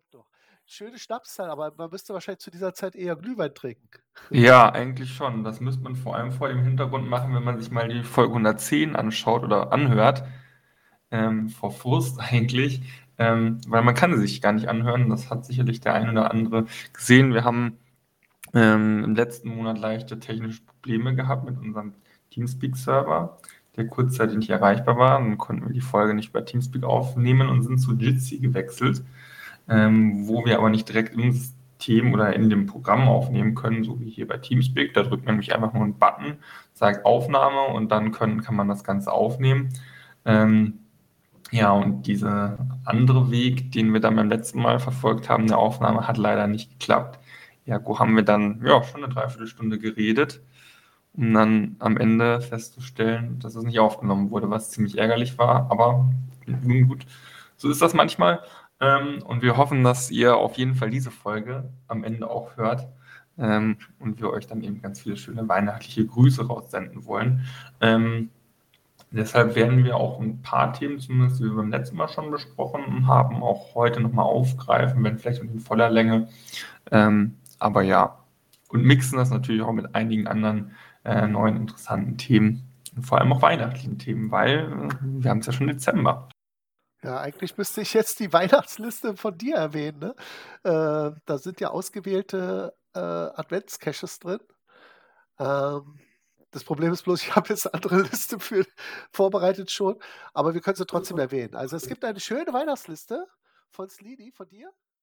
kommt noch. Schöne Schnapszeit, aber man müsste wahrscheinlich zu dieser Zeit eher Glühwein trinken. Ja, eigentlich schon. Das müsste man vor allem vor dem Hintergrund machen, wenn man sich mal die Folge 110 anschaut oder anhört. Ähm, vor Frust eigentlich. Ähm, weil man kann sie sich gar nicht anhören. Das hat sicherlich der ein oder andere gesehen. Wir haben ähm, im letzten Monat leichte technische Probleme gehabt mit unserem Teamspeak-Server, der kurzzeitig nicht erreichbar war. Dann konnten wir die Folge nicht bei Teamspeak aufnehmen und sind zu Jitsi gewechselt, ähm, wo wir aber nicht direkt im System oder in dem Programm aufnehmen können, so wie hier bei Teamspeak. Da drückt man nämlich einfach nur einen Button, sagt Aufnahme und dann können, kann man das Ganze aufnehmen. Ähm, ja, und dieser andere Weg, den wir dann beim letzten Mal verfolgt haben, der Aufnahme, hat leider nicht geklappt. Ja, wo haben wir dann ja, schon eine Dreiviertelstunde geredet, um dann am Ende festzustellen, dass es nicht aufgenommen wurde, was ziemlich ärgerlich war. Aber nun gut, so ist das manchmal. Ähm, und wir hoffen, dass ihr auf jeden Fall diese Folge am Ende auch hört. Ähm, und wir euch dann eben ganz viele schöne weihnachtliche Grüße raussenden wollen. Ähm, deshalb werden wir auch ein paar Themen, zumindest die wir beim letzten Mal schon besprochen haben, auch heute nochmal aufgreifen, wenn vielleicht in voller Länge. Ähm, aber ja, und mixen das natürlich auch mit einigen anderen äh, neuen interessanten Themen. Und vor allem auch weihnachtlichen Themen, weil äh, wir haben es ja schon Dezember. Ja, eigentlich müsste ich jetzt die Weihnachtsliste von dir erwähnen. Ne? Äh, da sind ja ausgewählte äh, Adventscaches drin. Ähm, das Problem ist bloß, ich habe jetzt eine andere Liste für, vorbereitet schon, aber wir können sie trotzdem erwähnen. Also es gibt eine schöne Weihnachtsliste von Slini, von dir.